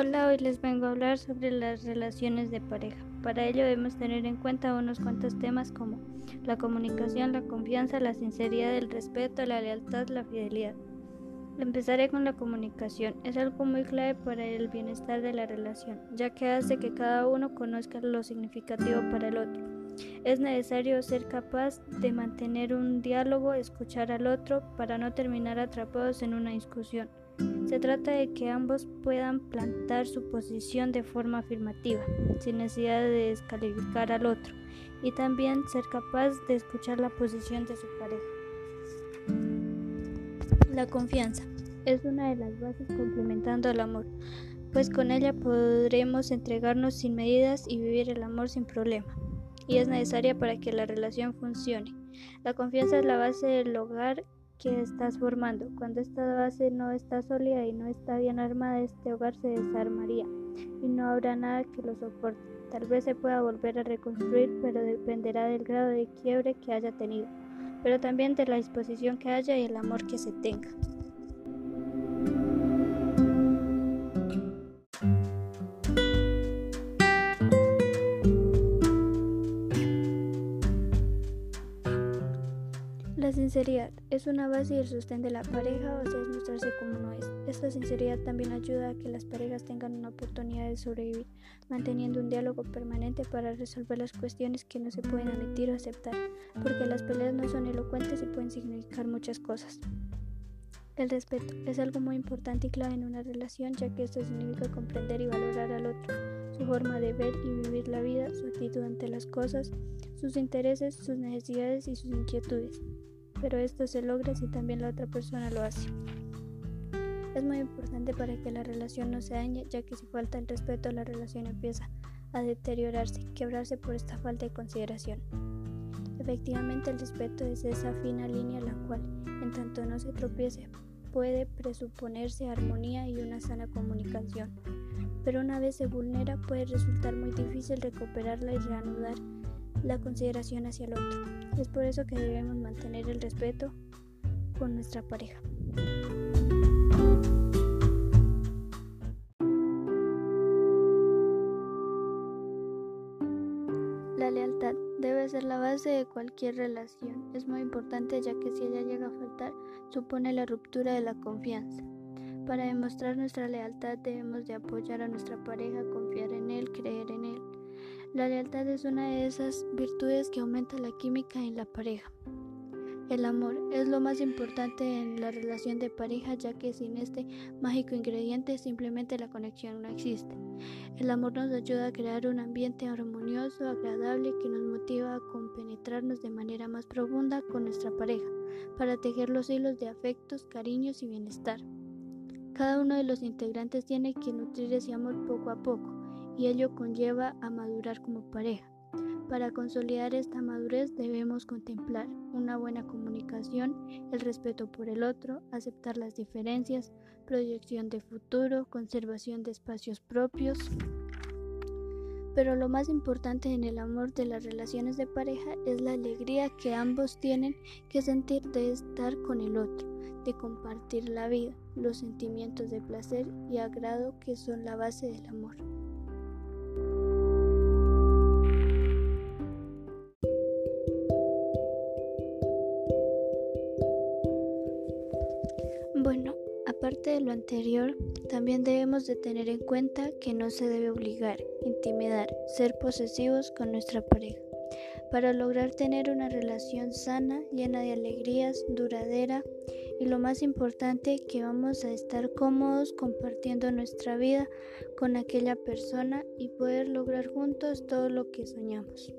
Hola, hoy les vengo a hablar sobre las relaciones de pareja. Para ello debemos tener en cuenta unos cuantos temas como la comunicación, la confianza, la sinceridad, el respeto, la lealtad, la fidelidad. Empezaré con la comunicación. Es algo muy clave para el bienestar de la relación, ya que hace que cada uno conozca lo significativo para el otro. Es necesario ser capaz de mantener un diálogo, escuchar al otro para no terminar atrapados en una discusión. Se trata de que ambos puedan plantar su posición de forma afirmativa, sin necesidad de descalificar al otro, y también ser capaz de escuchar la posición de su pareja. La confianza es una de las bases complementando al amor, pues con ella podremos entregarnos sin medidas y vivir el amor sin problema, y es necesaria para que la relación funcione. La confianza es la base del hogar que estás formando. Cuando esta base no está sólida y no está bien armada, este hogar se desarmaría y no habrá nada que lo soporte. Tal vez se pueda volver a reconstruir, pero dependerá del grado de quiebre que haya tenido, pero también de la disposición que haya y el amor que se tenga. La sinceridad es una base y el sostén de la pareja, o sea, es mostrarse como no es. Esta sinceridad también ayuda a que las parejas tengan una oportunidad de sobrevivir, manteniendo un diálogo permanente para resolver las cuestiones que no se pueden admitir o aceptar, porque las peleas no son elocuentes y pueden significar muchas cosas. El respeto es algo muy importante y clave en una relación, ya que esto significa comprender y valorar al otro, su forma de ver y vivir la vida, su actitud ante las cosas, sus intereses, sus necesidades y sus inquietudes pero esto se logra si también la otra persona lo hace. Es muy importante para que la relación no se dañe, ya que si falta el respeto la relación empieza a deteriorarse, quebrarse por esta falta de consideración. Efectivamente, el respeto es esa fina línea la cual, en tanto no se tropiece, puede presuponerse armonía y una sana comunicación. Pero una vez se vulnera puede resultar muy difícil recuperarla y reanudar la consideración hacia el otro. Es por eso que debemos mantener el respeto con nuestra pareja. La lealtad debe ser la base de cualquier relación. Es muy importante ya que si ella llega a faltar, supone la ruptura de la confianza. Para demostrar nuestra lealtad debemos de apoyar a nuestra pareja, confiar en él, creer en él la lealtad es una de esas virtudes que aumenta la química en la pareja. El amor es lo más importante en la relación de pareja ya que sin este mágico ingrediente simplemente la conexión no existe. El amor nos ayuda a crear un ambiente armonioso, agradable que nos motiva a compenetrarnos de manera más profunda con nuestra pareja para tejer los hilos de afectos, cariños y bienestar. Cada uno de los integrantes tiene que nutrir ese amor poco a poco y ello conlleva a madurar como pareja. Para consolidar esta madurez debemos contemplar una buena comunicación, el respeto por el otro, aceptar las diferencias, proyección de futuro, conservación de espacios propios. Pero lo más importante en el amor de las relaciones de pareja es la alegría que ambos tienen que sentir de estar con el otro, de compartir la vida, los sentimientos de placer y agrado que son la base del amor. De lo anterior, también debemos de tener en cuenta que no se debe obligar, intimidar, ser posesivos con nuestra pareja. Para lograr tener una relación sana, llena de alegrías, duradera y lo más importante, que vamos a estar cómodos compartiendo nuestra vida con aquella persona y poder lograr juntos todo lo que soñamos.